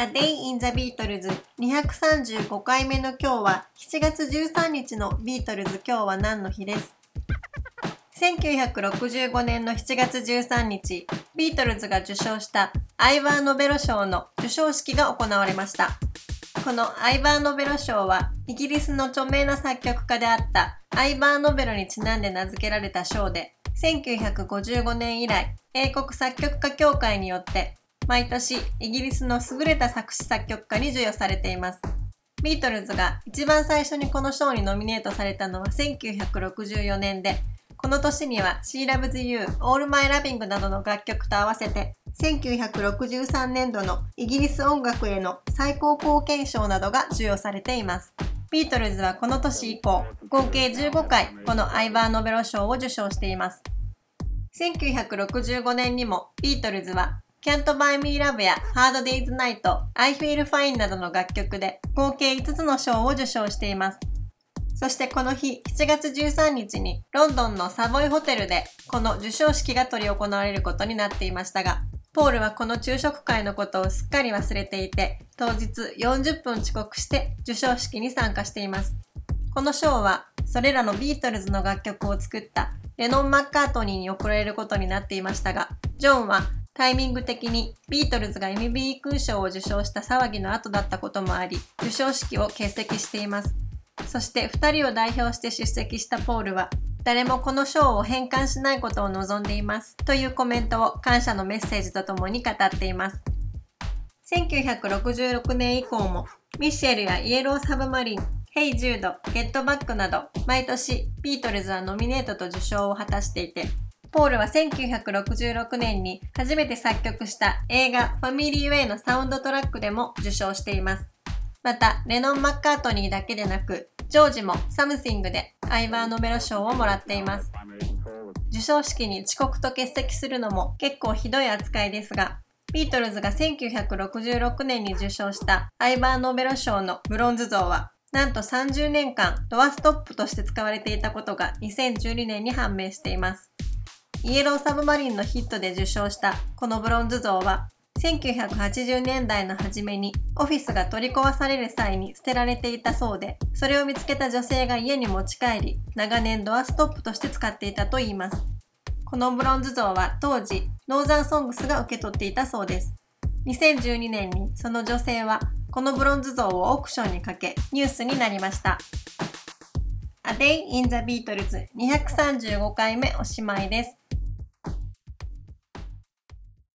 A Day in the Beatles 235回目の今日は7月13日のビートルズ今日は何の日です？1965年の7月13日、ビートルズが受賞したアイバー・ノベロ賞の授賞式が行われました。このアイバー・ノベロ賞はイギリスの著名な作曲家であったアイバー・ノベロにちなんで名付けられた賞で、1955年以来、英国作曲家協会によって毎年イギリスの優れた作詞作曲家に授与されています。ビートルズが一番最初にこの賞にノミネートされたのは1964年で、この年には She Loves You, All My Loving などの楽曲と合わせて、1963年度のイギリス音楽への最高貢献賞などが授与されています。ビートルズはこの年以降、合計15回このアイバー・ノベロ賞を受賞しています。1965年にもビートルズは Can't Buy Me Love や Hard Day's Night, I Feel Fine などの楽曲で合計5つの賞を受賞しています。そしてこの日、7月13日にロンドンのサボイホテルでこの授賞式が執り行われることになっていましたが、ポールはこの昼食会のことをすっかり忘れていて、当日40分遅刻して授賞式に参加しています。この賞は、それらのビートルズの楽曲を作ったレノン・マッカートニーに贈られることになっていましたが、ジョンはタイミング的にビートルズが MB 空賞を受賞した騒ぎの後だったこともあり、授賞式を欠席しています。そして2人を代表して出席したポールは、誰もこの賞を返還しないことを望んでいますというコメントを感謝のメッセージとともに語っています。1966年以降も、ミッシェルやイエローサブマリン、ヘイ・ジュード、ゲットバックなど、毎年ビートルズはノミネートと受賞を果たしていて、ポールは1966年に初めて作曲した映画ファミリーウェイのサウンドトラックでも受賞しています。また、レノン・マッカートニーだけでなく、ジョージもサムシングでアイバー・ノベロ賞をもらっています。授賞式に遅刻と欠席するのも結構ひどい扱いですが、ビートルズが1966年に受賞したアイバー・ノベロ賞のブロンズ像は、なんと30年間ドアストップとして使われていたことが2012年に判明しています。イエローサブマリンのヒットで受賞したこのブロンズ像は1980年代の初めにオフィスが取り壊される際に捨てられていたそうでそれを見つけた女性が家に持ち帰り長年ドアストップとして使っていたといいます。このブロンズ像は当時ノーザンソングスが受け取っていたそうです。2012年にその女性はこのブロンズ像をオークションにかけニュースになりました。A Day in the Beatles 235回目おしまいです。